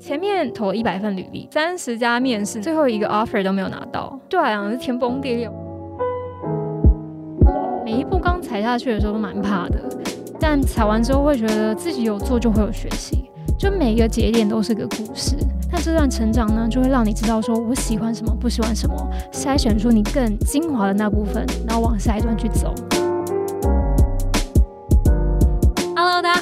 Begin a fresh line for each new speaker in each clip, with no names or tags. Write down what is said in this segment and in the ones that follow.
前面投了一百份履历，三十家面试，最后一个 offer 都没有拿到，对我来讲是天崩地裂。每一步刚踩下去的时候都蛮怕的，但踩完之后会觉得自己有做就会有学习，就每一个节点都是个故事。但这段成长呢，就会让你知道说我喜欢什么，不喜欢什么，筛选出你更精华的那部分，然后往下一段去走。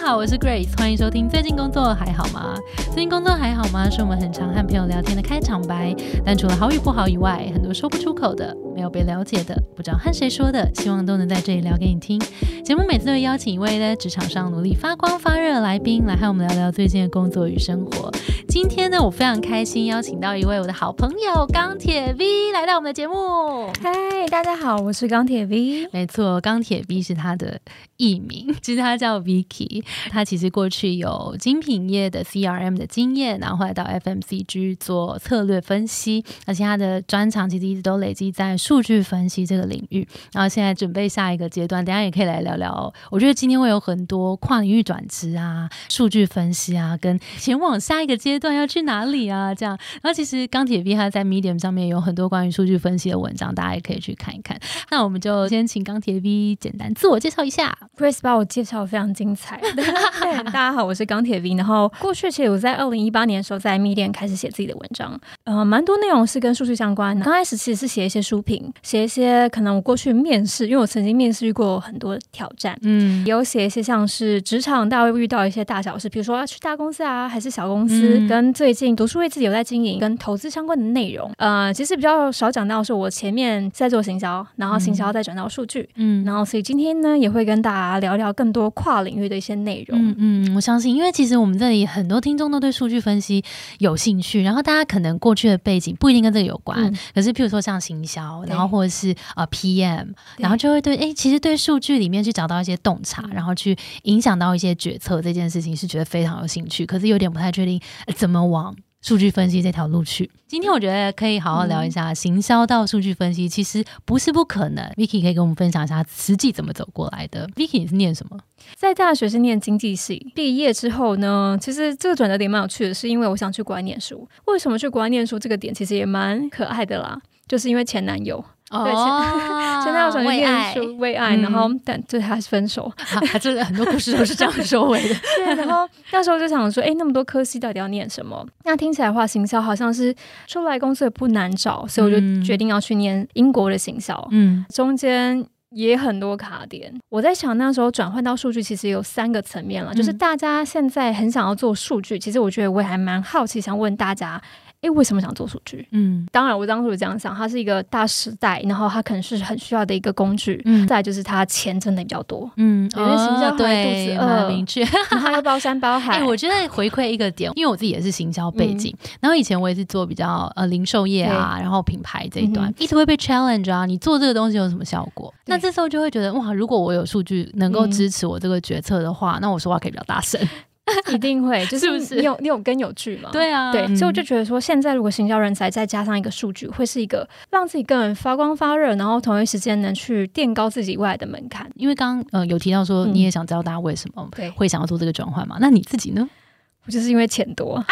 好，我是 Grace，欢迎收听。最近工作还好吗？最近工作还好吗？是我们很常和朋友聊天的开场白。但除了好与不好以外，很多说不出口的，没有被了解的，不知道和谁说的，希望都能在这里聊给你听。节目每次都会邀请一位在职场上努力发光发热的来宾，来和我们聊聊最近的工作与生活。今天呢，我非常开心邀请到一位我的好朋友钢铁 V 来到我们的节目。
嗨，大家好，我是钢铁 V。
没错，钢铁 V 是他的艺名，其实他叫 Vicky。他其实过去有精品业的 CRM 的经验，然后后来到 FMCG 做策略分析，而且他的专长其实一直都累积在数据分析这个领域。然后现在准备下一个阶段，等下也可以来聊聊。我觉得今天会有很多跨领域转职啊、数据分析啊，跟前往下一个阶段要去哪里啊这样。然后其实钢铁 V 他在 Medium 上面有很多关于数据分析的文章，大家也可以去看一看。那我们就先请钢铁 V 简单自我介绍一下。
Grace 把我介绍的非常精彩。对，大家好，我是钢铁 V。然后过去其实我在二零一八年的时候在 Medium 开始写自己的文章，呃，蛮多内容是跟数据相关的。刚开始其实是写一些书评，写一些可能我过去面试，因为我曾经面试遇过很多挑战，嗯，有写一些像是职场大家会遇到一些大小事，比如说要去大公司啊，还是小公司，跟最近读书会自己有在经营，跟投资相关的内容。呃，其实比较少讲到是我前面在做行销，然后行销再转到数据，嗯，然后所以今天呢也会跟大家聊聊更多跨领域的一些内容，
嗯嗯，我相信，因为其实我们这里很多听众都对数据分析有兴趣，然后大家可能过去的背景不一定跟这个有关，可是譬如说像行销，然后或者是呃 PM，然后就会对哎，其实对数据里面去找到一些洞察，然后去影响到一些决策这件事情是觉得非常有兴趣，可是有点不太确定怎么往。数据分析这条路去，今天我觉得可以好好聊一下行销到数据分析，其实不是不可能。Vicky 可以跟我们分享一下实际怎么走过来的。Vicky 你是念什么？
在大学是念经济系，毕业之后呢，其实这个转折点蛮有趣的，是因为我想去国外念书。为什么去国外念书？这个点其实也蛮可爱的啦，就是因为前男友。对，前男友想去念书，为爱，然后但最后还是分手，
还是很多故事都是这样收尾的。
对，然后那时候就想说，哎，那么多科系到底要念什么？那听起来的话，行销好像是出来公司也不难找，所以我就决定要去念英国的行销。嗯，中间也很多卡点。我在想，那时候转换到数据，其实有三个层面了，就是大家现在很想要做数据，其实我觉得我也还蛮好奇，想问大家。哎，为什么想做数据？嗯，当然，我当初这样想，它是一个大时代，然后它可能是很需要的一个工具。嗯，再就是它钱真的比较多。嗯，有些行销对肚子饿，
明确，
它又包山包海。
哎，我觉得回馈一个点，因为我自己也是行销背景，然后以前我也是做比较呃零售业啊，然后品牌这一段，一直会被 challenge 啊，你做这个东西有什么效果？那这时候就会觉得哇，如果我有数据能够支持我这个决策的话，那我说话可以比较大声。
一定会，就是你有你有根有据嘛？
对啊，
对，所以我就觉得说，现在如果行销人才再加上一个数据，会是一个让自己更发光发热，然后同一时间能去垫高自己未来的门槛。
因为刚刚呃有提到说，你也想知道大家为什么会想要做这个转换嘛？那你自己呢？
就是因为钱多啊，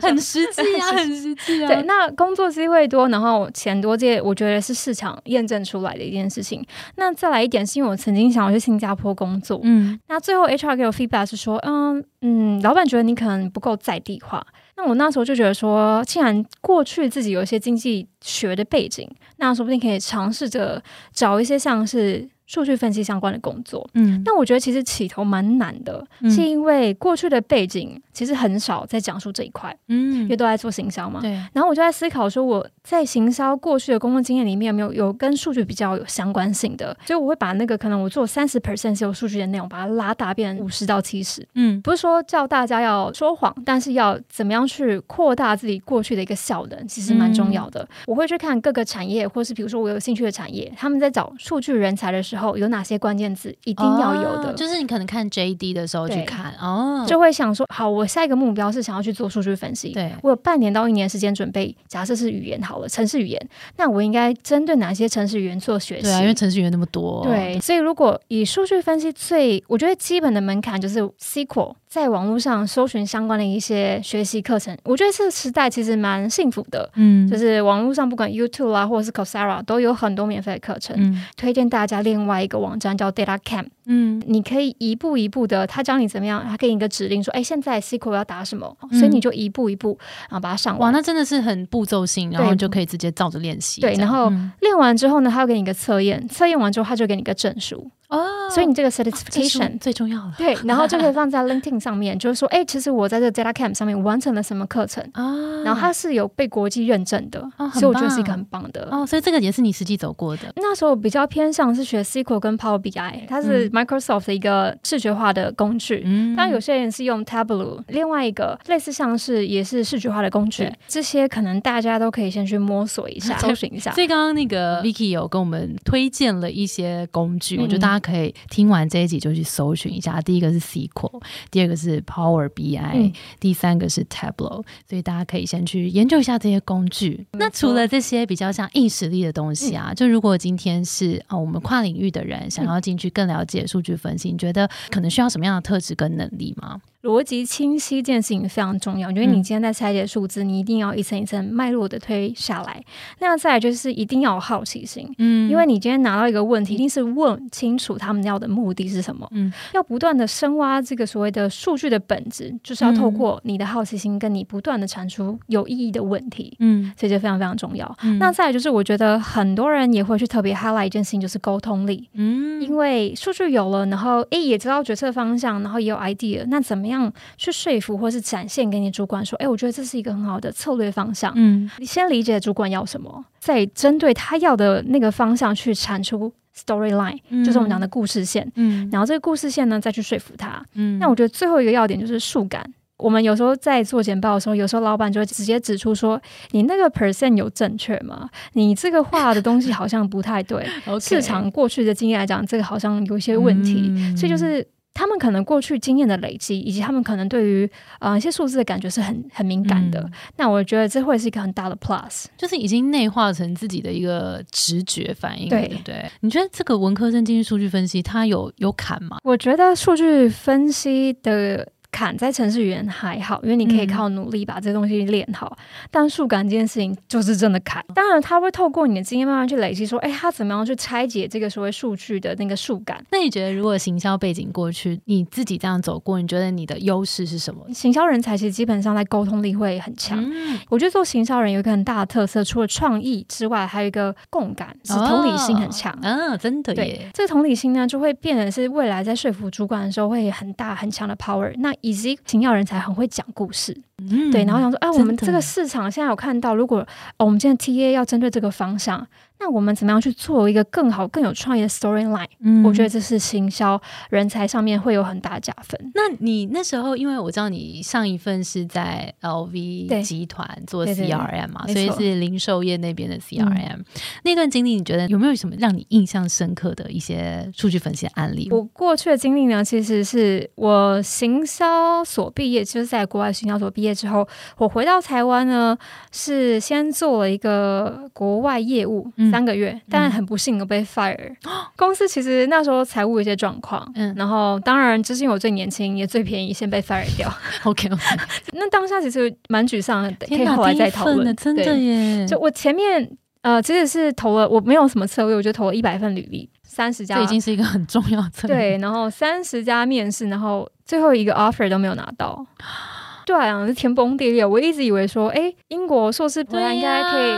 很实际啊，很实际啊。
对，那工作机会多，然后钱多，这我觉得是市场验证出来的一件事情。那再来一点，是因为我曾经想要去新加坡工作，嗯，那最后 HR 给我 feedback 是说，嗯嗯，老板觉得你可能不够在地化。那我那时候就觉得说，既然过去自己有一些经济学的背景，那说不定可以尝试着找一些像是。数据分析相关的工作，嗯，那我觉得其实起头蛮难的，是因为过去的背景其实很少在讲述这一块，嗯，因为都在做行销嘛，
对。
然后我就在思考说，我在行销过去的工作经验里面，有没有有跟数据比较有相关性的？所以我会把那个可能我做三十 percent 是有数据的内容，把它拉大变五十到七十，嗯，不是说叫大家要说谎，但是要怎么样去扩大自己过去的一个效能，其实蛮重要的。我会去看各个产业，或是比如说我有兴趣的产业，他们在找数据人才的时候。后有哪些关键字一定要有的？
就是你可能看 J D 的时候去看哦，
就会想说，好，我下一个目标是想要去做数据分析。
对
我有半年到一年时间准备，假设是语言好了，城市语言，那我应该针对哪些城市语言做学习？
对啊，因为城市语言那么多。
对，所以如果以数据分析最，我觉得基本的门槛就是 SQL。在网络上搜寻相关的一些学习课程。我觉得这个时代其实蛮幸福的，
嗯
就是网络上不管 YouTube 啦，或者是 Coursera 都有很多免费的课程。
嗯
推荐大家另外一个网站叫 Data Camp，
嗯。
你可以一步一步的，他教你怎么样，他给你一个指令说，哎，现在 SQL 要打什么，
嗯。
所以你就一步一步然后把它上
哇，
完。
那真的是很步骤性，然后
对。
就可以直接照着练习。
对然后
嗯。
练完之后呢，他要给你一个测验，测验完之后他就给你一个证书，
哦，
所以你这个 certification
最重要了。
对，然后就可以放在 LinkedIn 上面，就是说，哎，其实我在这个 Data Camp 上面完成了什么课程，
啊。
然后它是有被国际认证的，
哦
所以我觉得是一个很棒。的。
哦，所以这个也是你实际走过的。
那时候比较偏向是学 SQL 跟 Power BI，它是 Microsoft 的一个视觉化的工具。
嗯
当然，有些人是用 Tableau，另外一个类似像是也是视觉化的工具，这些可能大家都可以先去摸索一下、搜寻一下。
所以刚刚那个 Vicky 有跟我们推荐了一些工具，
嗯
我觉得大家可以听完这一集就去搜寻一下。第一个是 SQL，第二个是 Power BI，、
嗯
第三个是 Tableau，所以大家可以先去研究一下这些工具。那除了这些比较像硬实力的东西啊，就如果今天是啊、我们跨领域的人想要进去更了解数据分析，你觉得可能需要什么样的特质跟能力吗？
逻辑清晰这件事情非常重要，因为你今天在拆解数字，你一定要一层一层脉络的推下来。那再来就是一定要有好奇心。
嗯
因为你今天拿到一个问题，一定是问清楚他们要的目的是什么，
嗯
要不断的深挖这个所谓的数据的本质，就是要透过你的好奇心，跟你不断的产出有意义的问题，
嗯
所以这非常非常重要。
嗯
那再来就是，我觉得很多人也会去特别 highlight 一件事情，就是沟通力。
嗯
因为数据有了，然后诶也知道决策方向，然后也有 idea，那怎么样去说服或是展现给你主管说，诶，我觉得这是一个很好的策略方向。
嗯
你先理解主管要什么，再针对他要的那个方向去产出 storyline，、
嗯
就是我们讲的故事线。
嗯
然后这个故事线呢，再去说服他。
嗯
那我觉得最后一个要点就是数感。我们有时候在做简报的时候，有时候老板就会直接指出说：“你那个 percent 有正确吗？你这个画的东西好像不太对。市场过去的经验来讲，这个好像有一些问题。
嗯
所以就是他们可能过去经验的累积，以及他们可能对于呃一些数字的感觉是很很敏感的。
嗯
那我觉得这会是一个很大的 plus。
就是已经内化成自己的一个直觉反应，
对
对不对？你觉得这个文科生进去数据分析，它有有坎吗？
我觉得数据分析的坎在城市语言还好，因为你可以
嗯
靠努力把这东西练好。但数感这件事情就是真的坎。当然，他会透过你的经验慢慢去累积，说，哎，他怎么样去拆解这个所谓数据的那个数感。
那你觉得，如果行销背景过去，你自己这样走过，你觉得你的优势是什么？
行销人才其实基本上在沟通力会很强。
嗯，
我觉得做行销人有一个很大的特色，除了创意之外，还有一个共感，是同理心很强。
啊，真的
对
耶，，
这个同理心呢，就会变得是未来在说服主管的时候会很大很强的 power。那以及请药人才很会讲故事，
嗯。
对，然后想说啊，我们这个市场现在有看到，如果、哦、我们现在 TA 要针对这个方向，那我们怎么样去做一个更好、更有创意的 storyline？、
嗯
我觉得这是行销人才上面会有很大的加分。
那你那时候，因为我知道你上一份是在 LV 集团做 CRM 嘛，所以是零售业那边的 CRM、那段经历，你觉得有没有什么让你印象深刻的一些数据分析的案例？
我过去的经历呢，其实是我行销所毕业，就是在国外行销所毕业之后，我回到台湾呢，是先做了一个国外业务、
嗯
三个月，但很不幸的被 fire。公司其实那时候财务有些状况，
嗯
然后当然就是因为我最年轻，也最便宜，先被 fire 掉。
OK OK，
那当下其实蛮沮丧的，可，以后来再讨论。
真的
对
耶，
就我前面呃，其实是投了，我没有什么策略，我就投了一百份履历，三十家
这已经是一个很重要的策略。
对，然后三十家面试，然后最后一个 offer 都没有拿到。对啊，是天崩地裂。我一直以为说，哎，英国硕士回
对呀，
来应该可以，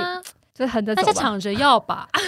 就是横着
大
走吧。
家抢着要吧。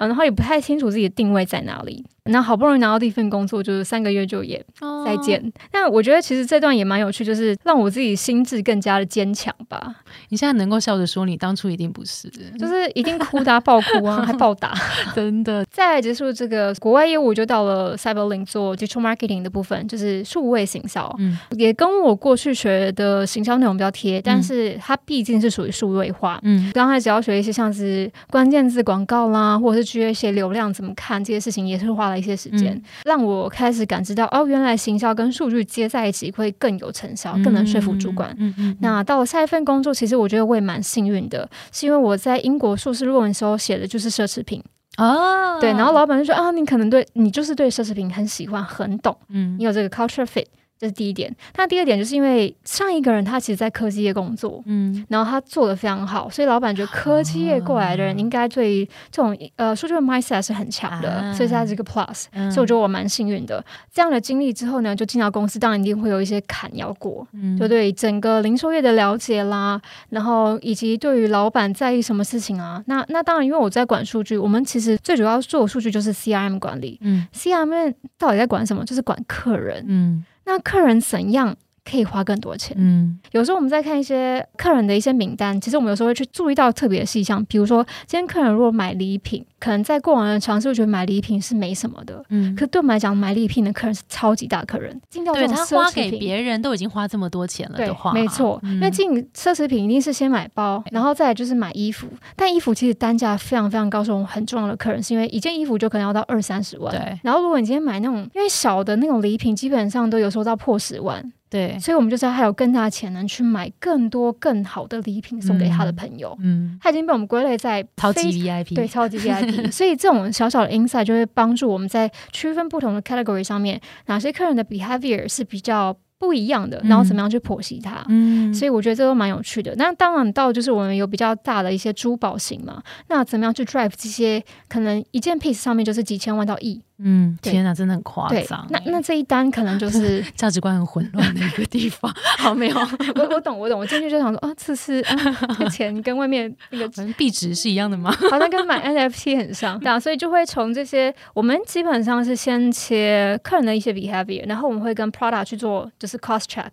嗯然后也不太清楚自己的定位在哪里。那好不容易拿到第一份工作，就是三个月就也再
哦
见。那我觉得其实这段也蛮有趣，就是让我自己心智更加的坚强吧。
你现在能够笑着说，你当初一定不是，
就是一定哭打、啊、爆哭啊，还暴打。
真的。
再结束这个国外业务，我就到了 Cyberlink 做 digital marketing 的部分，就是数位行销。
嗯
也跟我过去学的行销内容比较贴，但是它毕竟是属于数位化。
嗯
刚开始要学一些像是关键字广告啦，或者是学一些流量怎么看这些事情，也是花了一些时间，
嗯。
让我开始感知到哦，原来行销跟数据接在一起会更有成效，更能说服主管。
嗯嗯，
那到了下一份工作，其实我觉得我也蛮幸运的，是因为我在英国硕士论文的时候写的就是奢侈品，
哦，
对，然后老板就说啊，你可能对你就是对奢侈品很喜欢，很懂，
嗯。
你有这个 culture fit，这是第一点。那第二点就是因为上一个人他其实在科技业工作，
嗯
然后他做的非常好，所以老板觉得科技业过来的人应该对这种呃数据的 mindset 是很强的，
啊
所以他是一个 plus。
嗯
所以我觉得我蛮幸运的。这样的经历之后呢，就进到公司，当然一定会有一些坎要过，
嗯
就对整个零售业的了解啦，然后以及对于老板在意什么事情啊。那那当然，因为我在管数据，我们其实最主要做的数据就是 CRM 管理。
嗯
CRM 到底在管什么？就是管客人。
嗯
那客人怎样可以花更多钱？
嗯
有时候我们在看一些客人的一些名单，其实我们有时候会去注意到特别的细项，比如说今天客人如果买礼品，可能在过往的尝试我觉得买礼品是没什么的。
嗯，
可对我们来讲，买礼品的客人是超级大客人，进到这
对
种
他花给
奢侈品。
别人都已经花这么多钱了
对
的话，，
没错，
嗯。
因为进奢侈品一定是先买包，然后再来就是买衣服。但衣服其实单价非常非常高，是我们很重要的客人，是因为一件衣服就可能要到二三十万。
对。
然后如果你今天买那种，因为小的那种礼品，基本上都有时候到破十万，
对，
所以我们就知道他有更大的潜能去买更多更好的礼品送给他的朋友。
嗯，
他已经被我们归类在
超级 VIP，
对，超级 VIP，所以这种小小的 insight 就会帮助我们在区分不同的 category 上面，哪些客人的 behavior 是比较不一样的，
嗯
然后怎么样去剖析它。
嗯，
所以我觉得这都蛮有趣的。那当然到就是我们有比较大的一些珠宝型嘛，那怎么样去 drive 这些可能一件 piece 上面就是几千万到亿？
嗯，天哪，真的很夸
对
张，，
那那这一单可能就是
价值观很混乱的一个地方。好，没有，
我我懂我懂，我进去就想说啊，这是、啊、这钱跟外面那个
反正币值是一样的吗？
好像跟买 NFT 很像，对啊，所以就会从这些，我们基本上是先切客人的一些 behavior，然后我们会跟 Prada 去做就是 cost check，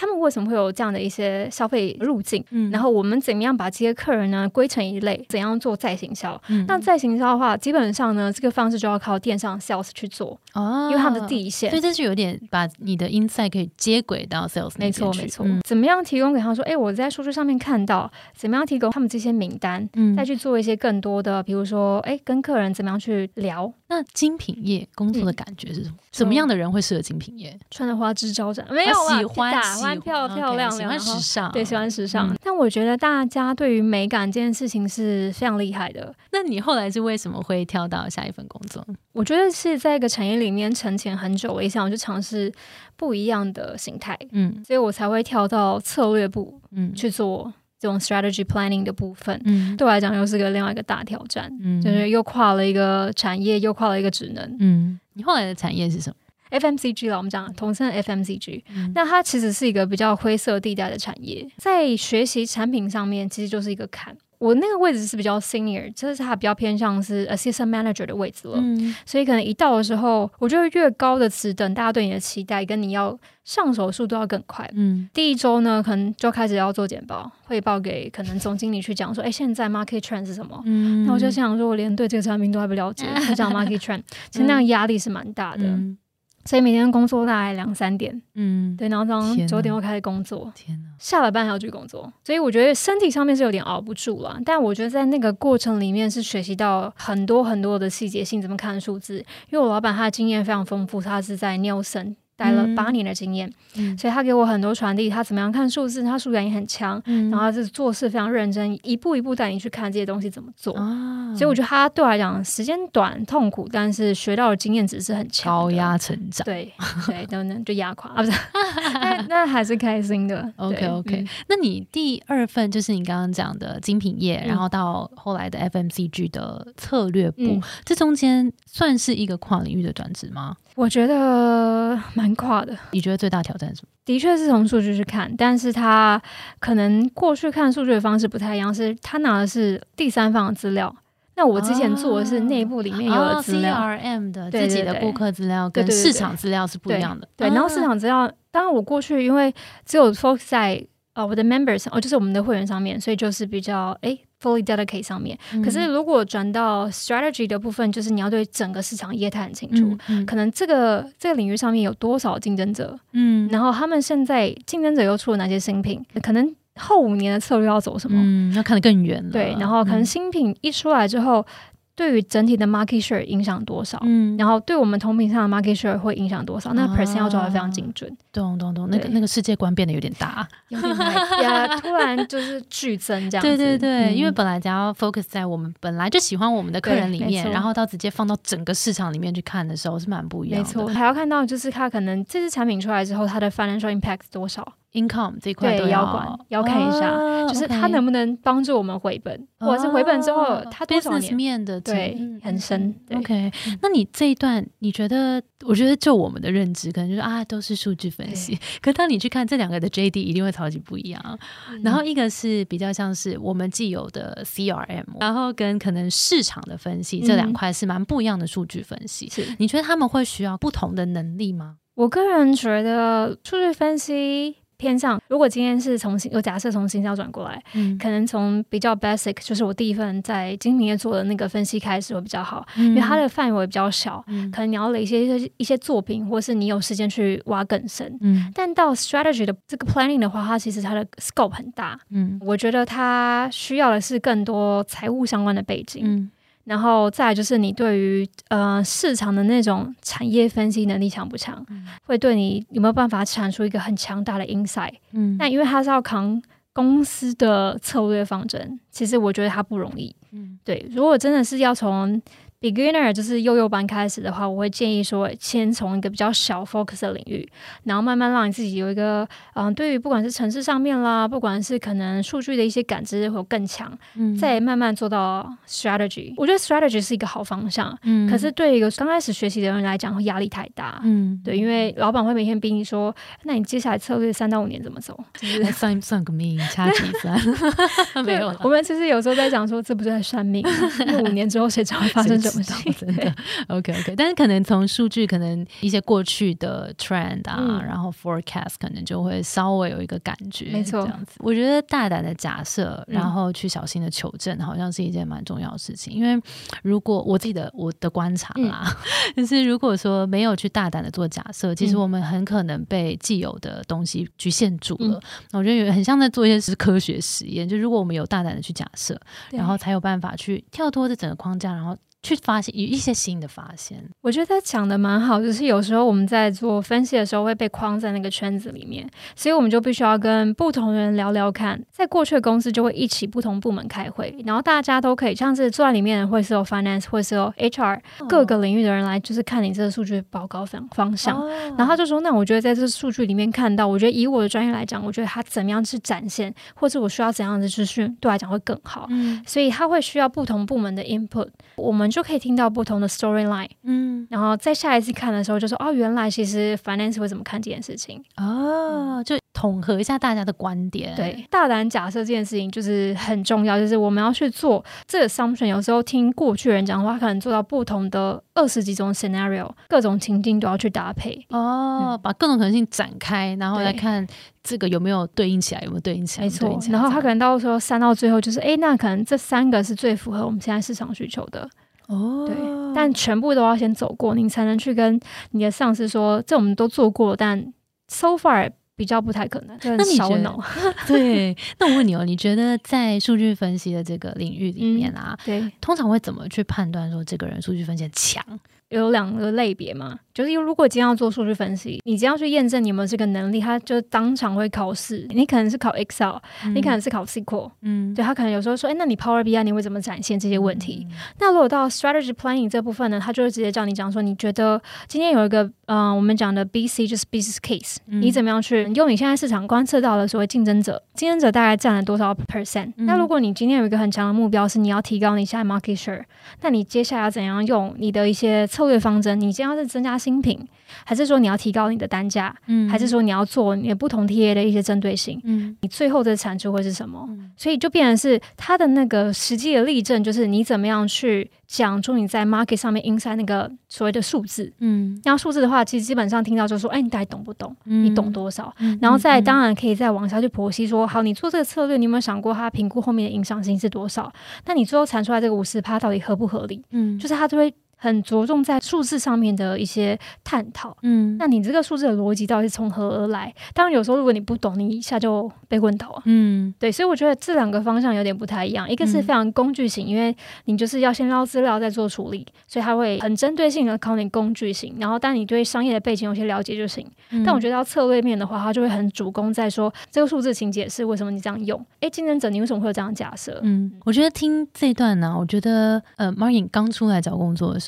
他们为什么会有这样的一些消费路径，
嗯。
然后我们怎么样把这些客人呢归成一类，怎样做再行销。
嗯。
那再行销的话，基本上呢，这个方式就要靠电商 sales 去做，
哦
因为他们的第一线
所以。这就有点把你的 insight 可以接轨到 sales 那
没错，没错。
嗯
怎么样提供给他说，哎，我在数据上面看到，怎么样提供他们这些名单，
嗯
再去做一些更多的，比如说，哎，跟客人怎么样去聊，
那精品业工作的感觉是什么？什么样的人会适合精品业？
穿的花枝招展，没有
啊喜欢
打
喜
扮漂漂亮亮，
喜欢时尚，
对，喜欢时尚。
嗯
但我觉得大家对于美感这件事情是非常厉害的。
那你后来是为什么会跳到下一份工作？
我觉得是在一个产业里面沉潜很久我，也想去尝试不一样的形态，
嗯
所以我才会跳到策略部
嗯
去做这种 strategy planning 的部分。
嗯
对我来讲，又是个另外一个大挑战，
嗯
就是又跨了一个产业，又跨了一个职能。
嗯，你后来的产业是什么
？FMCG 了，我们讲同称 FMCG，、
嗯
那它其实是一个比较灰色地带的产业，在学习产品上面其实就是一个坎。我那个位置是比较 senior，就是它比较偏向是 assistant manager 的位置了，
嗯
所以可能一到的时候，我觉得越高的职等，大家对你的期待跟你要上手速度要更快。
嗯
第一周呢，可能就开始要做简报，汇报给可能总经理去讲说，哎，现在 market trend 是什么？
嗯
那我就想说，我连对这个产品都还不了解，就讲 market trend，其实那样压力是蛮大的。
嗯
所以每天工作大概两三点，
嗯，
对，然后早上九点又开始工作，
天哪，
下了班还要去工作，所以我觉得身体上面是有点熬不住了。但我觉得在那个过程里面是学习到很多很多的细节性，怎么看数字。因为我老板他的经验非常丰富，他是在 Nielsen 待了
嗯
八年的经验，
嗯
所以他给我很多传递，他怎么样看数字，他数感也很强，
嗯
然后他是做事非常认真，一步一步带你去看这些东西怎么做。
啊，
所以我觉得他对我来讲时间短、痛苦，但是学到的经验值是很强。
高压成长。
对对，等等就压垮啊，不是，那那还是开心的。
OK OK，、
嗯
那你第二份就是你刚刚讲的精品业，
嗯
然后到后来的 FMCG 的策略部，
嗯
这中间算是一个跨领域的转职吗？
我觉得蛮跨的，
你觉得最大挑战是什么？
的确是从数据去看，但是他可能过去看数据的方式不太一样，是他拿的是第三方的资料。那我之前做的是内部里面有的资料，
哦、CRM 的
对对
自己的
对
顾客资料跟市场资料是不一样的。
对，然后市
啊
场资料，当然我过去因为只有 focus 在呃我的 members 哦，就是我们的会员上面，所以就是比较诶 fully dedicate 上面。
嗯
可是如果转到 strategy 的部分，就是你要对整个市场业态很清楚。
嗯
可能这个这个领域上面有多少竞争者，
嗯
然后他们现在竞争者又出了哪些新品，可能后五年的策略要走什么？
嗯，要看得更远了。
对，然后可能
嗯
新品一出来之后，对于整体的 market share 影响多少，
嗯，
然后对我们同品上的 market share 会影响多少，那
啊
percent 要抓的非常精准，
懂懂懂，那个那个世界观变得有点大。
有点太呀，突然就是剧增这样子。
对对对，
嗯
因为本来只要 focus 在我们本来就喜欢我们的客人里面，然后到直接放到整个市场里面去看的时候，是蛮不一样的。
没错，还要看到就是它可能这支产品出来之后，它的 financial impact 多少，
income 这块
对
都
要管要看一下
哦
就是它能不能帮助我们回本，或者是回本之后
哦
它多少年。
面的
对
嗯
很深
OK，那你这一段，你觉得？我觉得就我们的认知，可能就是啊，都是数据分析。可当你去看这两个的 JD，一定会超级不一样。
嗯
然后一个是比较像是我们既有的 CRM，然后跟可能市场的分析这两
嗯
块是蛮不一样的数据分析。
是
你觉得他们会需要不同的能力吗？
我个人觉得数据分析偏向，如果今天是从新，我假设从新销转过来，
嗯，
可能从比较 basic，就是我第一份在精品业做的那个分析开始会比较好，
因
因为它的范围比较小，
嗯。
可能你要累积一些一些作品，或是你有时间去挖更深。
嗯。
但到 strategy 的这个 planning 的话，它其实它的 scope 很大，
嗯。
我觉得它需要的是更多财务相关的背景，
嗯
然后再来就是你对于呃市场的那种产业分析能力强不强，
嗯
会对你有没有办法产出一个很强大的 insight。
嗯
那因为他是要扛公司的策略方针，其实我觉得他不容易。
嗯
对，如果真的是要从 beginner 就是幼幼班开始的话，我会建议说，先从一个比较小 focus 的领域，然后慢慢让你自己有一个，嗯、对于不管是城市上面啦，不管是可能数据的一些感知会有更强，
嗯
再慢慢做到 strategy。我觉得 strategy 是一个好方向，
嗯
可是对一个刚开始学习的人来讲，会压力太大。
嗯
对，因为老板会每天逼你说，那你接下来策略三到五年怎么走？就 是
算算个命，掐指一算，没有
我。们其实有时候在讲说，这不是在算命？那五年之后谁知道会发生什么事情？
真的，OK OK，但是可能从数据，可能一些过去的 trend 啊，
嗯
然后 forecast 可能就会稍微有一个感觉，
没错
这样子。我觉得大胆的假设，
嗯
然后去小心的求证，好像是一件蛮重要的事情。因为如果我自己的我的观察啦，就是如果说没有去大胆的做假设，其实
嗯
我们很可能被既有的东西局限住了。
嗯
那我觉得有很像在做一些是科学实验，就如果我们有大胆的去假设，然后才有办法去跳脱这整个框架，然后去发现有一些新的发现。
我觉得他讲的蛮好，就是有时候我们在做分析的时候会被框在那个圈子里面，所以我们就必须要跟不同的人聊聊看。在过去的公司就会一起不同部门开会，然后大家都可以像是坐在里面会是有 finance，会是有 HR 各个领域的人来，就是看你这个数据报告方方向。然后他就说：“那我觉得在这数据里面看到，我觉得以我的专业来讲，我觉得他怎么样去展现，或者我需要怎样的资讯，对我来讲会更好。
嗯
所以他会需要不同部门的 input，我们就可以听到不同的 storyline。
嗯
然后在下一次看的时候，就说哦，原来其实 finance 会怎么看这件事情。
哦，就统合一下大家的观点。
对，大胆假设这件事情就是很重要，就是我们要去做这个 assumption。有时候听过去人讲的话，可能做到不同的二十几种 scenario，各种情境都要去搭配。
哦，把各种可能性展开，然后来看这个有没有对应起来，有没有对应起来，
没错然后他可能到时候删到最后就是，哎，那可能这三个是最符合我们现在市场需求的，
哦，
对。但全部都要先走过，你才能去跟你的上司说，这我们都做过，但 so far 比较不太可能，
那你觉得。对，那我问你哦，你觉得在数据分析的这个领域里面啊，
对，
通常会怎么去判断说这个人数据分析很强？
有两个类别嘛，就是如果今天要做数据分析，你今天要去验证你有没有这个能力，他就当场会考试。你可能是考 Excel，、你可能是考 SQL，
嗯，
对他可能有时候说，哎，那你 Power BI 你会怎么展现这些问题？那如果到 strategy planning 这部分呢，他就会直接叫你讲说，你觉得今天有一个，嗯、我们讲的 BC 就是 business case，、
嗯
你怎么样去用你现在市场观测到的所谓竞争者，竞争者大概占了多少 percent？、
嗯
那如果你今天有一个很强的目标是你要提高你现在 market share，那你接下来要怎样用你的一些策略方针？你今天要是增加新品，还是说你要提高你的单价，
嗯
还是说你要做你的不同 TA 的一些针对性？
嗯
你最后的产出会是什么？
嗯
所以就变成是它的那个实际的例证，就是你怎么样去讲出你在 market 上面 inside 那个所谓的数字。
嗯，
然后数字的话，其实基本上听到就说，哎，你大概懂不懂？
嗯
你懂多少？
嗯
然后再
嗯
当然可以再往下去剖析说，好，你做这个策略，你有没有想过它评估后面的影响性是多少？那你最后产出来这个五十趴到底合不合理？
嗯
就是它就会很着重在数字上面的一些探讨。
嗯
那你这个数字的逻辑到底是从何而来？当然，有时候如果你不懂，你一下就被问倒啊。
嗯
对，所以我觉得这两个方向有点不太一样。一个是
嗯
非常工具型，因为你就是要先捞资料再做处理，所以它会很针对性的考你工具型。然后，当你对商业的背景有些了解就行。
嗯
但我觉得要策略面的话，它就会很主攻在说这个数字情节是为什么你这样用。诶，竞争者你为什么会有这样假设？
嗯，我觉得听这段呢，我觉得呃，marketing 刚出来找工作的时候，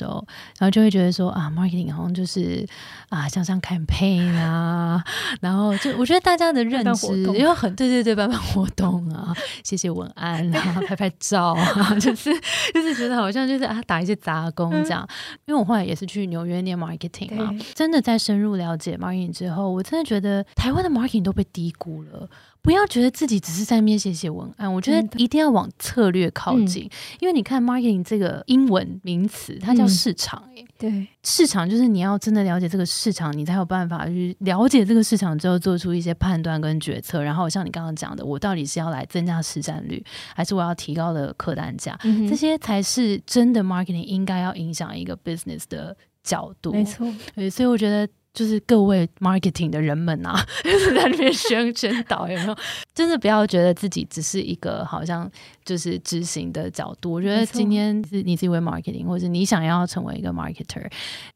然后就会觉得说啊，marketing 好像就是啊，像像 campaign 啊，然后就我觉得大家的认知有很对对对，办办活动啊，写写文案啊，拍拍照啊，就是就是觉得好像就是啊，打一些杂工这样。因为我后来也是去纽约念 marketing 嘛，真的在深入了解 marketing 之后，我真的觉得台湾的 marketing 都被低估了。不要觉得自己只是在那边写写文案，我觉得一定要往策略靠近，因为你看 marketing 这个英文名词，它叫
嗯
市场、欸，
对，
市场就是你要真的了解这个市场，你才有办法去了解这个市场之后做出一些判断跟决策。然后像你刚刚讲的，我到底是要来增加市占率，还是我要提高的客单价？
嗯，
这些才是真的 marketing 应该要影响一个 business 的角度。
没错。
对，所以我觉得就是各位 marketing 的人们啊，就是在那边宣宣导，有没有？真的不要觉得自己只是一个好像就是执行的角度。我觉得今天是你是一位 marketing，或者你想要成为一个 marketer，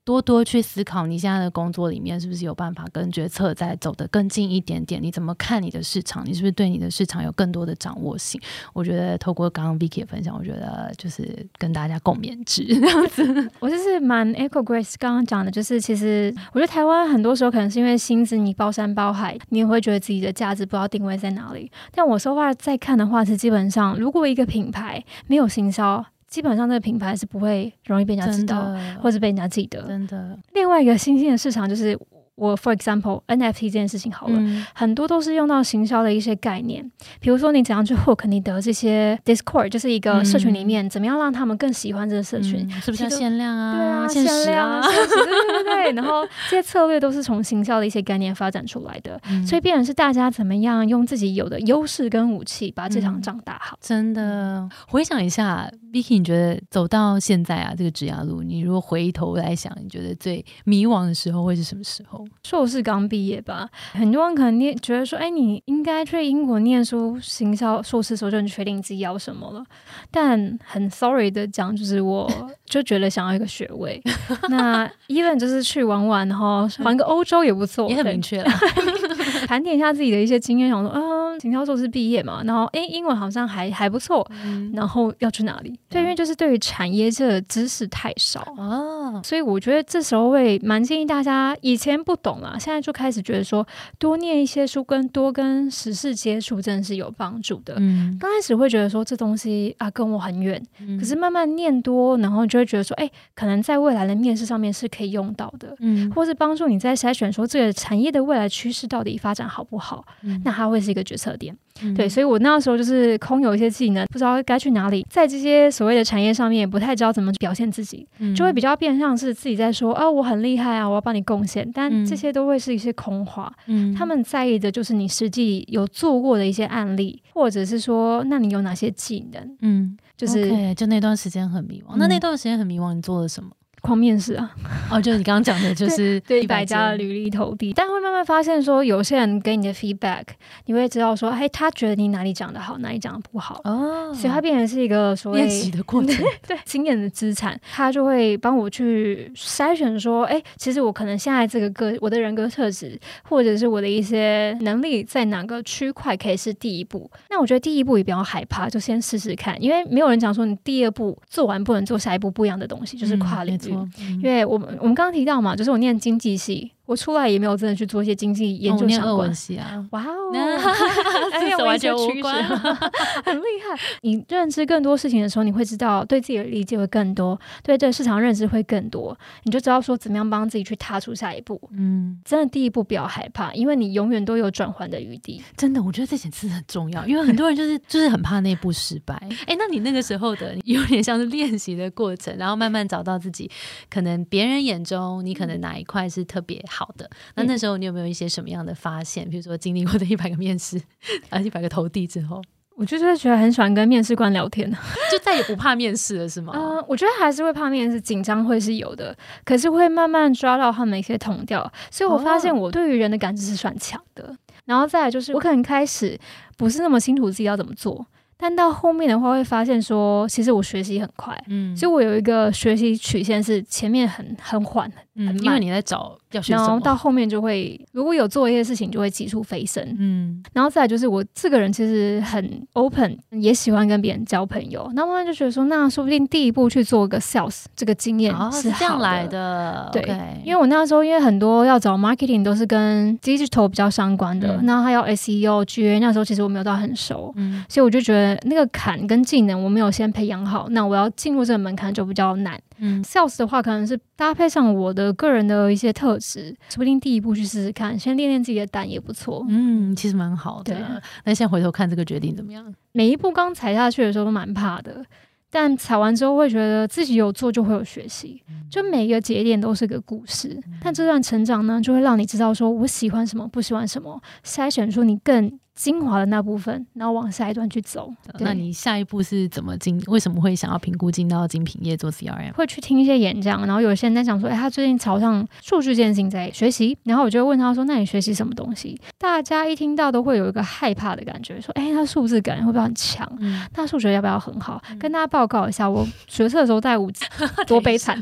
多多去思考你现在的工作里面是不是有办法跟决策再走得更近一点点。你怎么看你的市场？你是不是对你的市场有更多的掌握性？我觉得透过刚刚 Vicky 的分享，我觉得就是跟大家共勉之这样子。
我就是蛮 echo Grace 刚刚讲的，就是其实我觉得台湾很多时候可能是因为薪资你包山包海，你也会觉得自己的价值不知道定位在哪里。但我说话再看的话，是基本上如果一个品牌没有行销，基本上这个品牌是不会容易被人家知道，或者被人家记得。
真的，
另外一个新兴的市场就是我 for example NFT 这件事情好了。
嗯
很多都是用到行销的一些概念，比如说你怎样去 hook 你的这些 Discord，就是一个社群里面，怎么样让他们更喜欢这个社群，
嗯是不是要限量啊？
对啊，
限时
量
啊？
对对对对。然后这些策略都是从行销的一些概念发展出来的，
嗯
所以变成是大家怎么样用自己有的优势跟武器把这场
嗯
仗打好。
真的，回想一下，Vicky，你觉得走到现在啊，这个职涯路，你如果回头来想，你觉得最迷惘的时候会是什么时候？
硕士刚毕业吧，很多人可能念觉得说，哎，你应该去英国念书，行销硕士的时候就能确定自己要什么了。但很 sorry 的讲，就是我就觉得想要一个学位，那 even 就是去玩玩，然后玩个欧洲也不错，
也很
对。
明确了，
盘点一下自己的一些经验，想说，嗯，行销硕士毕业嘛，然后诶，英文好像还还不错，
嗯
然后要去哪里？对，因为就是对于产业这个知识太少。
啊，
所以我觉得这时候会蛮建议大家，以前不懂啊，现在就开始觉得说，多念一些书，跟多跟时事接触，真的是有帮助的。
嗯，
刚开始会觉得说这东西啊跟我很远，
嗯
可是慢慢念多，然后就会觉得说，哎，可能在未来的面试上面是可以用到的。
嗯，
或是帮助你在筛选说这个产业的未来趋势到底发展好不好，
嗯
那它会是一个决策点。
嗯
对，所以我那时候就是空有一些技能，不知道该去哪里，在这些所谓的产业上面也不太知道怎么表现自己，
嗯
就会比较变相是自己在说啊我很厉害啊，我要帮你贡献，但
嗯
这些都会是一些空话。
嗯
他们在意的就是你实际有做过的一些案例，或者是说，那你有哪些技能？
嗯，
就是
OK，就那段时间很迷茫。那
嗯
那段时间很迷茫，你做了什么？
狂面试啊，
哦，就是你刚刚讲的，就是
对
一
百家的履历投递，但会慢慢发现说，有些人给你的 feedback，你会知道说，哎，他觉得你哪里讲的好，哪里讲的不好，
哦，
所以它变成是一个所谓
练习的过程。
对经验的资产，他就会帮我去筛选说，哎，其实我可能现在这个个我的人格特质，或者是我的一些能力，在哪个区块可以是第一步。那我觉得第一步也不要害怕，就先试试看，因为没有人讲说你第二步做完不能做下一步不一样的东西，就是跨领域。因为我们我们刚刚提到嘛，就是我念经济系，我出来也没有真的去做一些经济研究相关
念俄文。系啊，
哇哦，
这完全无关。
很厉害。你认知更多事情的时候，你会知道对自己的理解会更多，对这个市场认知会更多，你就知道说怎么样帮自己去踏出下一步。
嗯，
真的第一步不要害怕，因为你永远都有转换的余地。
真的，我觉得这件事很重要，因为很多人就是 就是很怕那一步失败。哎，那你那个时候的有点像是练习的过程，然后慢慢找到自己可能别人眼中你可能哪一块是特别好的。那那时候你有没有一些什么样的发现？比如说经历过的一百个面试 啊，一百个投递之后，
我就是觉得很喜欢跟面试官聊天
就再也不怕面试了，是吗？
嗯、我觉得还是会怕面试，紧张会是有的，可是会慢慢抓到他们一些同调，所以我发现我对于人的感知是算强的。然后再来就是，我可能开始不是那么清楚自己要怎么做，但到后面的话会发现说，其实我学习很快，
嗯
所以我有一个学习曲线是前面很很缓，
嗯，因为你在找要学
然
什么，
后到后面就会，如果有做一些事情，就会急速飞升。
嗯
然后再来就是我这个人其实很 open，也喜欢跟别人交朋友。那慢慢就觉得说，那说不定第一步去做个 sales 这个经验
哦，
是
是这样来。的，
对因为我那时候因为很多要找 marketing 都是跟 digital 比较相关的，
嗯
那还有 SEO、GA，那时候其实我没有到很熟，
嗯
所以我就觉得那个坎跟技能我没有先培养好，那我要进入这个门槛就比较难。
嗯
sales 的话，可能是搭配上我的个人的一些特质，说不定第一步去试试看，先练练自己的胆也不错。
嗯，其实蛮好的。那现在回头看这个决定怎么样？
每一步刚踩下去的时候都蛮怕的，但踩完之后会觉得自己有做就会有学习，就每一个节点都是个故事。但这段成长呢，就会让你知道说我喜欢什么，不喜欢什么，筛选出你更精华的那部分，然后往下一段去走。
那你下一步是怎么进？为什么会想要评估进到精品业做 CRM？
会去听一些演讲，然后有些人在讲说，哎，他最近朝向数据这件事情在学习，然后我就会问他说，那你学习什么东西？大家一听到都会有一个害怕的感觉，说，哎，他数字感会不会很强？
嗯，
那数学要不要很好？跟大家报告一下，我学测的时候带五级，多悲惨！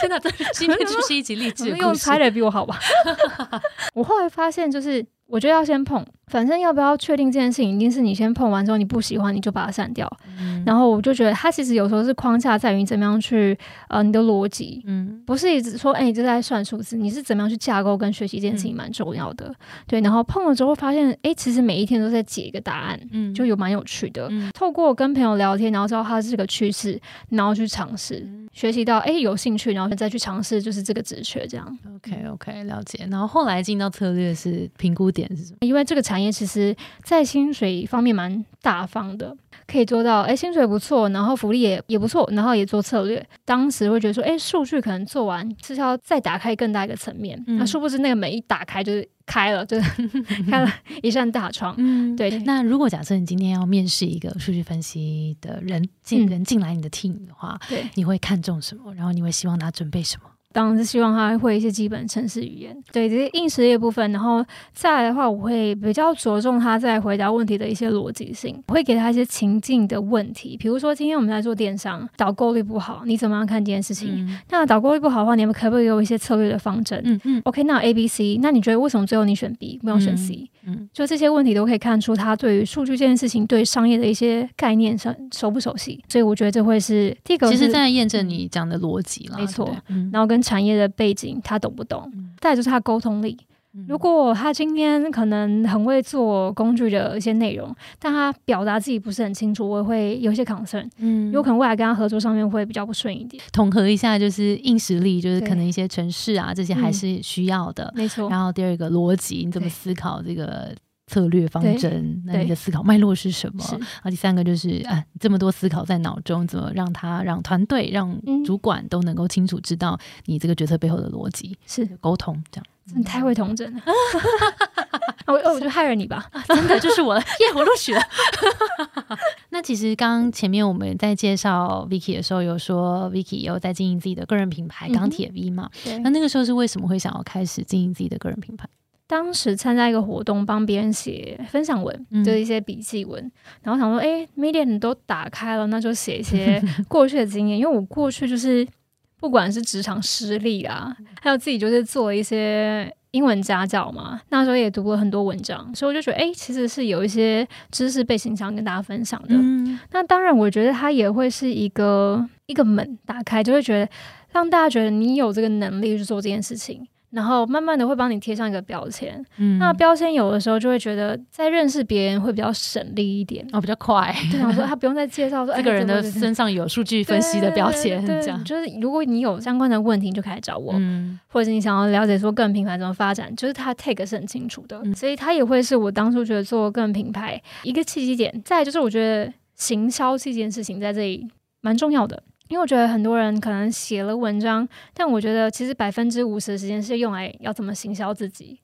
真的，这今天就是一集励志
用猜。的比我好吧？我后来发现，就是我觉得要先碰，反正要不要确定这件事情，一定是你先碰完之后你不喜欢，你就把它删掉。
嗯
然后我就觉得，它其实有时候是框架在于你怎么样去呃你的逻辑，
嗯
不是一直说哎、你就在算数字，你是怎么样去架构跟学习这件事情蛮重要的。对，然后碰了之后发现，哎、其实每一天都在解一个答案。
嗯
就有蛮有趣的，
嗯
透过跟朋友聊天，然后知道它是个趋势，然后去尝试，学习到哎、有兴趣，然后再去尝试，就是这个职缺这样。
OK OK 了解。然后后来进到策略是评估点是什么？
因为这个产业其实在薪水方面蛮大方的，可以做到哎薪水不错，然后福利也也不错，然后也做策略。当时会觉得说，哎数据可能做完是要再打开更大一个层面，
嗯
那殊不知那个门一打开就是开了，就是 开了一扇大窗。
嗯，
对，
那如果假设你今天要面试一个数据分析的人进、
嗯
人进来你的 team 的话，
对，
你会看重什么？然后你会希望他准备什么？
当然是希望他会一些基本城市语言，对这些硬实力的部分，然后再来的话，我会比较着重他在回答问题的一些逻辑性，我会给他一些情境的问题，比如说今天我们在做电商，导购率不好，你怎么样看这件事情？
嗯
那导购率不好的话，你们可不可以有一些策略的方针？
嗯嗯
OK，那 A、B、C，那你觉得为什么最后你选 B 不用选 C？、
嗯
就这些问题都可以看出他对于数据这件事情、对商业的一些概念上熟不熟悉。所以我觉得这会是第一个，
其实在验证你讲的逻辑了，
没错然后跟产业的背景他懂不懂，
嗯
再就是他沟通力。
嗯。
如果他今天可能很会做工具的一些内容，但他表达自己不是很清楚，我也会有一些 concern，
嗯。
有可能未来跟他合作上面会比较不顺一点。
统合一下，就是硬实力，就是可能一些城市啊这些还是需要的。
没错，
然后第二个逻辑，你怎么思考这个策略方针？那你的思考脉络是什么？
是
然后第三个就是啊，这么多思考在脑中，怎么让他让团队、让
嗯
主管都能够清楚知道你这个决策背后的逻辑，
是
沟通这样。
真的太会童真了。我我就害了你吧。
真的就是我了，耶！我录取了。那其实刚刚前面我们在介绍 Vicky 的时候，有说 Vicky 有在经营自己的个人品牌钢铁 V 嘛？
对
那那个时候是为什么会想要开始经营自己的个人品牌？
当时参加一个活动，帮别人写分享文，
嗯。
就是一些笔记文，然后想说，哎，Medium 都打开了，那就写一些 过去的经验，因为我过去就是不管是职场失利啊，还有自己就是做一些英文家教嘛，那时候也读了很多文章，所以我就觉得，哎，其实是有一些知识背景想跟大家分享的。
嗯。
那当然，我觉得它也会是一个一个门打开，就会觉得让大家觉得你有这个能力去做这件事情。然后慢慢的会帮你贴上一个标签，
嗯
那标签有的时候就会觉得在认识别人会比较省力一点。
哦比较快，
对，我说他不用再介绍说
这个人的
哎
身上有数据分析的标签，这样。
就是如果你有相关的问题，你就开始找我，
嗯
或者是你想要了解说个人品牌怎么发展，就是他 take 是很清楚的，
嗯
所以他也会是我当初觉得做个人品牌一个契机点。再就是我觉得行销这件事情在这里蛮重要的。因为我觉得很多人可能写了文章，但我觉得其实百分之五十的时间是用来要怎么行销自己。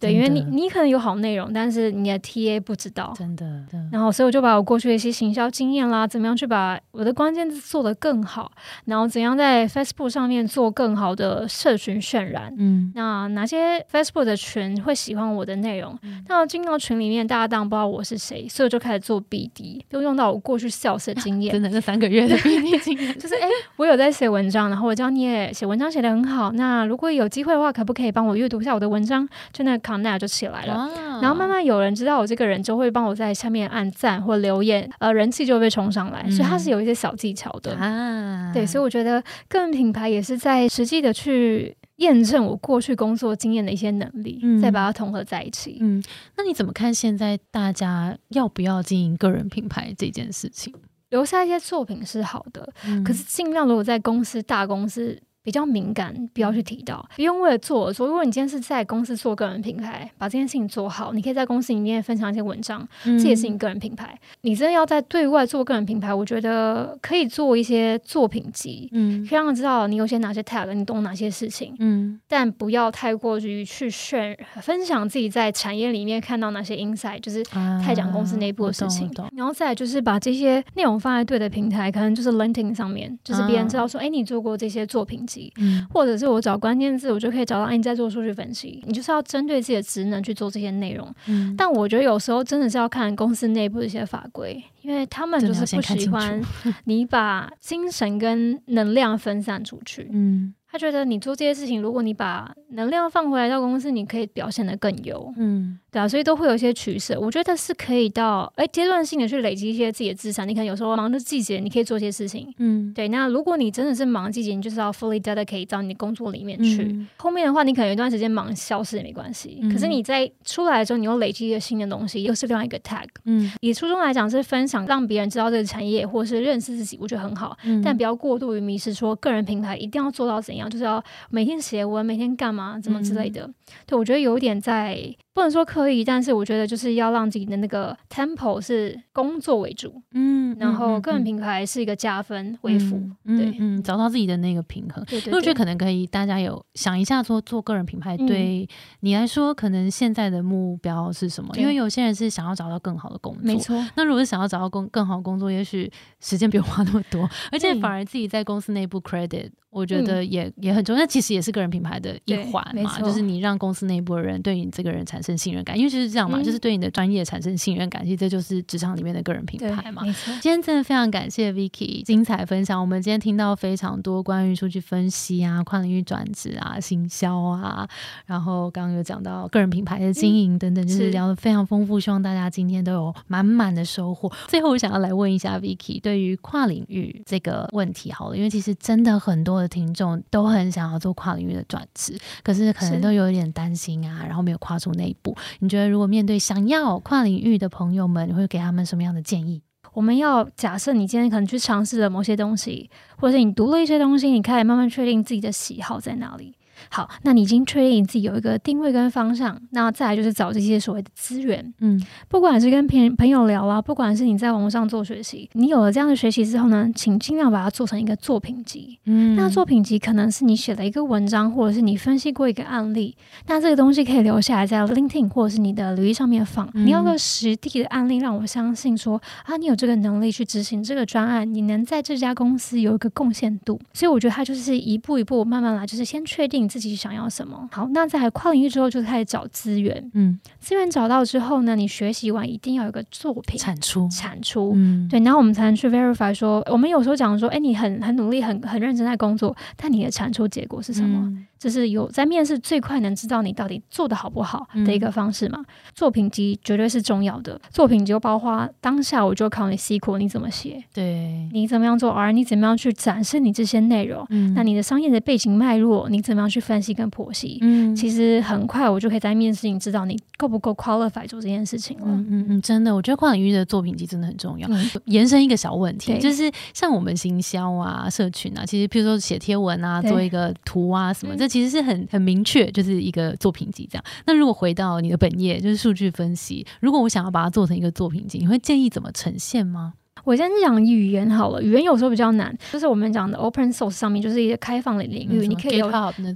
对，因为你你可能有好内容，但是你的 TA 不知道。
真的，
然后，所以我就把我过去的一些行销经验啦，怎么样去把我的关键字做得更好，然后怎样在 Facebook 上面做更好的社群渲染。
嗯
那哪些 Facebook 的群会喜欢我的内容？那进到群里面，大家当然不知道我是谁，所以我就开始做 BD，就用到我过去 sales 的经验
真。的，这三个月的 BD 经验，
就是哎、诶我有在写文章，然后我知道你也写文章写得很好。那如果有机会的话，可不可以帮我阅读一下我的文章？就那个 connect 就起来了。
哇
然后慢慢有人知道我这个人，就会帮我在下面按赞或留言，呃，人气就会被冲上来。
嗯
所以它是有一些小技巧的。
啊，
对，所以我觉得个人品牌也是在实际的去验证我过去工作经验的一些能力，
嗯
再把它统合在一起。
嗯，那你怎么看现在大家要不要经营个人品牌这件事情？
留下一些作品是好的，
嗯
可是尽量如果在公司大公司。比较敏感，不要去提到，不用为了做而做。如果你今天是在公司做个人品牌，把这件事情做好，你可以在公司里面分享一些文章，
嗯
这也是你个人品牌。你真的要在对外做个人品牌，我觉得可以做一些作品集，
嗯
可以让人知道你有些哪些 tag，你懂哪些事情，
嗯
但不要太过于去炫分享自己在产业里面看到哪些 insight，就是
啊
太讲公司内部的事情。然后再就是把这些内容放在对的平台，可能就是 LinkedIn 上面，就是别人知道说，哎、你做过这些作品集，
嗯
或者是我找关键字，我就可以找到，哎，你在做数据分析，你就是要针对自己的职能去做这些内容。
嗯
但我觉得有时候真的是要看公司内部的一些法规，因为他们就是不喜欢你把精神跟能量分散出去。
嗯
他觉得你做这些事情，如果你把能量放回来到公司，你可以表现得更优，
嗯
对啊，所以都会有一些取舍。我觉得是可以到哎阶段性的去累积一些自己的资产。你可能有时候忙的季节，你可以做一些事情。
嗯
对，那如果你真的是忙的季节，你就是要 fully dedicate 到你的工作里面去。
嗯
后面的话，你可能有一段时间忙消失也没关系。
嗯
可是你在出来的时候，你又累积一个新的东西，又是另外一个 tag。
嗯
以初衷来讲是分享，让别人知道这个产业，或是认识自己，我觉得很好。
嗯
但不要过度于迷失，说个人品牌一定要做到怎样，就是要每天写文，每天干嘛，怎么之类的。
嗯
对我觉得有点在不能说刻意，但是我觉得就是要让自己的那个 tempo 是工作为主，
嗯
然后个人
品
品牌是一个加分为辅。
嗯
对。
嗯，找到自己的那个平衡。
对对
对我觉得，可能可以，大家有想一下说做个人品牌
嗯。
对你来说，可能现在的目标是什么？
对。
因为有些人是想要找到更好的工作，
没错，
那如果是想要找到工更好的工作，也许时间不用花那么多，而且
嗯
反而自己在公司内部 credit，我觉得也、也很重要。那其实也是个人品牌的一环嘛，就是你让公司内部的人对你这个人产生信任感，因为就是这样嘛，
嗯
就是对你的专业产生信任感，其实这就是职场里面的个人品牌嘛。今天真的非常感谢 Vicky 精彩分享。我们今天听到非常多关于数据分析啊、跨领域转职啊、行销啊，然后刚刚有讲到个人品牌的经营等等，就是
是
聊的非常丰富。希望大家今天都有满满的收获。最后，我想要来问一下 Vicky 对于跨领域这个问题好了，因为其实真的很多的听众都很想要做跨领域的转职，可是可能都有一点担心啊，然后没有跨出那一不。你觉得如果面对想要跨领域的朋友们，你会给他们什么样的建议？
我们要假设你今天可能去尝试了某些东西，或者是你读了一些东西，你开始慢慢确定自己的喜好在哪里。好，那你已经确定你自己有一个定位跟方向，那再来就是找这些所谓的资源，
嗯
不管是跟朋朋友聊啊，不管是你在网络上做学习，你有了这样的学习之后呢，请尽量把它做成一个作品集。
嗯
那作品集可能是你写了一个文章，或者是你分析过一个案例，那这个东西可以留下来在 LinkedIn 或者是你的履历上面放。
嗯
你要个实地的案例，让我相信说啊，你有这个能力去执行这个专案，你能在这家公司有一个贡献度。所以我觉得它就是一步一步慢慢来，就是先确定自己想要什么。好，那在跨领域之后就开始找资源，
嗯
资源找到之后呢，你学习完一定要有个作品
产出，
产出。
嗯
对，然后我们才能去 verify 说，我们有时候讲说，哎，你很很努力，很很认真在工作，但你的产出结果是什么？
嗯
这是有在面试最快能知道你到底做的好不好的一个方式嘛？作品集绝对是重要的，作品集就包括当下我就考你 SQL 你怎么写，
对，
你怎么样做 R，你怎么样去展示你这些内容，
嗯
那你的商业的背景脉络，你怎么样去分析跟剖析？
嗯
其实很快我就可以在面试你知道你够不够 qualify 做这件事情了。
嗯嗯嗯，真的，我觉得跨领域的作品集真的很重要。
嗯
延伸一个小问题，就是像我们行销啊、社群啊，其实譬如说写贴文啊、做一个图啊什么，
嗯
这其实是很很明确，就是一个作品集这样。那如果回到你的本业，就是数据分析，如果我想要把它做成一个作品集，你会建议怎么呈现吗？
我先讲语言好了，语言有时候比较难，就是我们讲的 open source 上面就是一个开放的领域，你可以留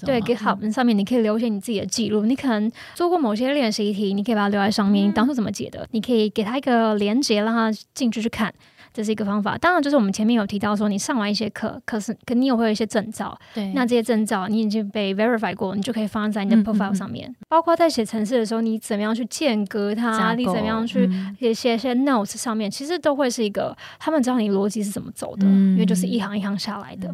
对 GitHub 上面你可以留一些你自己的记录，你可能做过某些练习题，你可以把它留在上面，你当初怎么解的，你可以给他一个连接，让他进去去看。这是一个方法，当然就是我们前面有提到说，你上完一些课，可是肯定也会有一些证照，
对，
那这些证照你已经被 verify 过，你就可以放在你的 profile 上面。包括在写程式的时候，你怎么样去间隔它，你怎么样去写写一些 notes 上面，其实都会是一个他们知道你逻辑是怎么走的，因为就是一行一行下来的，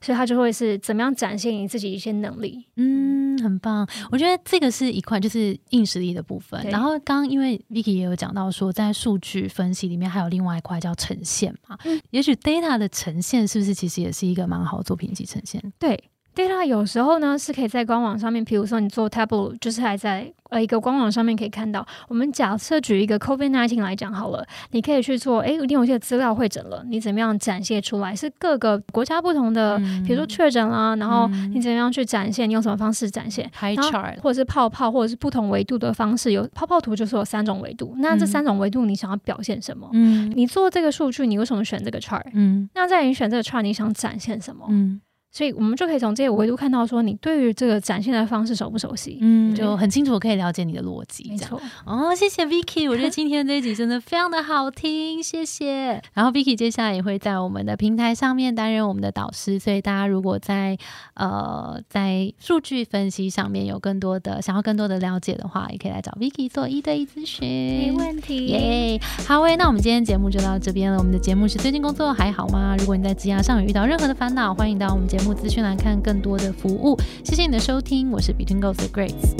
所以他就会是怎么样展现你自己一些能力。
嗯，很棒，我觉得这个是一块就是硬实力的部分。然后刚刚因为 Vicky 也有讲到说，在数据分析里面还有另外一块叫呈现嘛，也许 data 的呈现是不是其实也是一个蛮好作品集呈现？
对。Data 有时候呢是可以在官网上面，比如说你做 Tableau，就是还在呃一个官网上面可以看到。我们假设举一个 COVID-19 来讲好了，你可以去做，哎，你有些资料会诊了，你怎么样展现出来？是各个国家不同的，比如说确诊啊，然后你怎么样去展现？你用什么方式展现
？Pie chart，
或者是泡泡，或者是不同维度的方式。有泡泡图就是有三种维度，那这三种维度你想要表现什么？嗯，你做这个数据，你为什么选这个 chart？嗯，那在你选这个 chart，你想展现什么？嗯。所以我们就可以从这些维度看到，说你对于这个展现的方式熟不熟悉，
嗯，就很清楚可以了解你的逻辑。
没错，
哦，谢谢 Vicky，我觉得今天这一集真的非常的好听，谢谢。然后 Vicky 接下来也会在我们的平台上面担任我们的导师，所以大家如果在呃在数据分析上面有更多的想要更多的了解的话，也可以来找 Vicky 做一对一咨询。
没问题，
耶。好喂，那我们今天节目就到这边了。我们的节目是最近工作还好吗？如果你在职涯上有遇到任何的烦恼，欢迎到我们节目。目资讯来看更多的服务，谢谢你的收听，我是 Between Girls 的 Grace。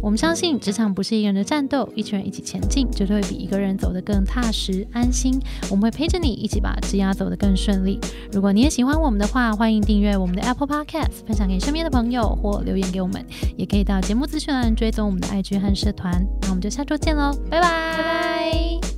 我们相信职场不是一个人的战斗，一群人一起前进，绝对会比一个人走得更踏实安心。我们会陪着你一起把职涯走得更顺利。如果你也喜欢我们的话，欢迎订阅我们的 Apple Podcast，分享给身边的朋友或留言给我们，也可以到节目资讯栏追踪我们的 IG 和社团。那我们就下周见喽，拜拜。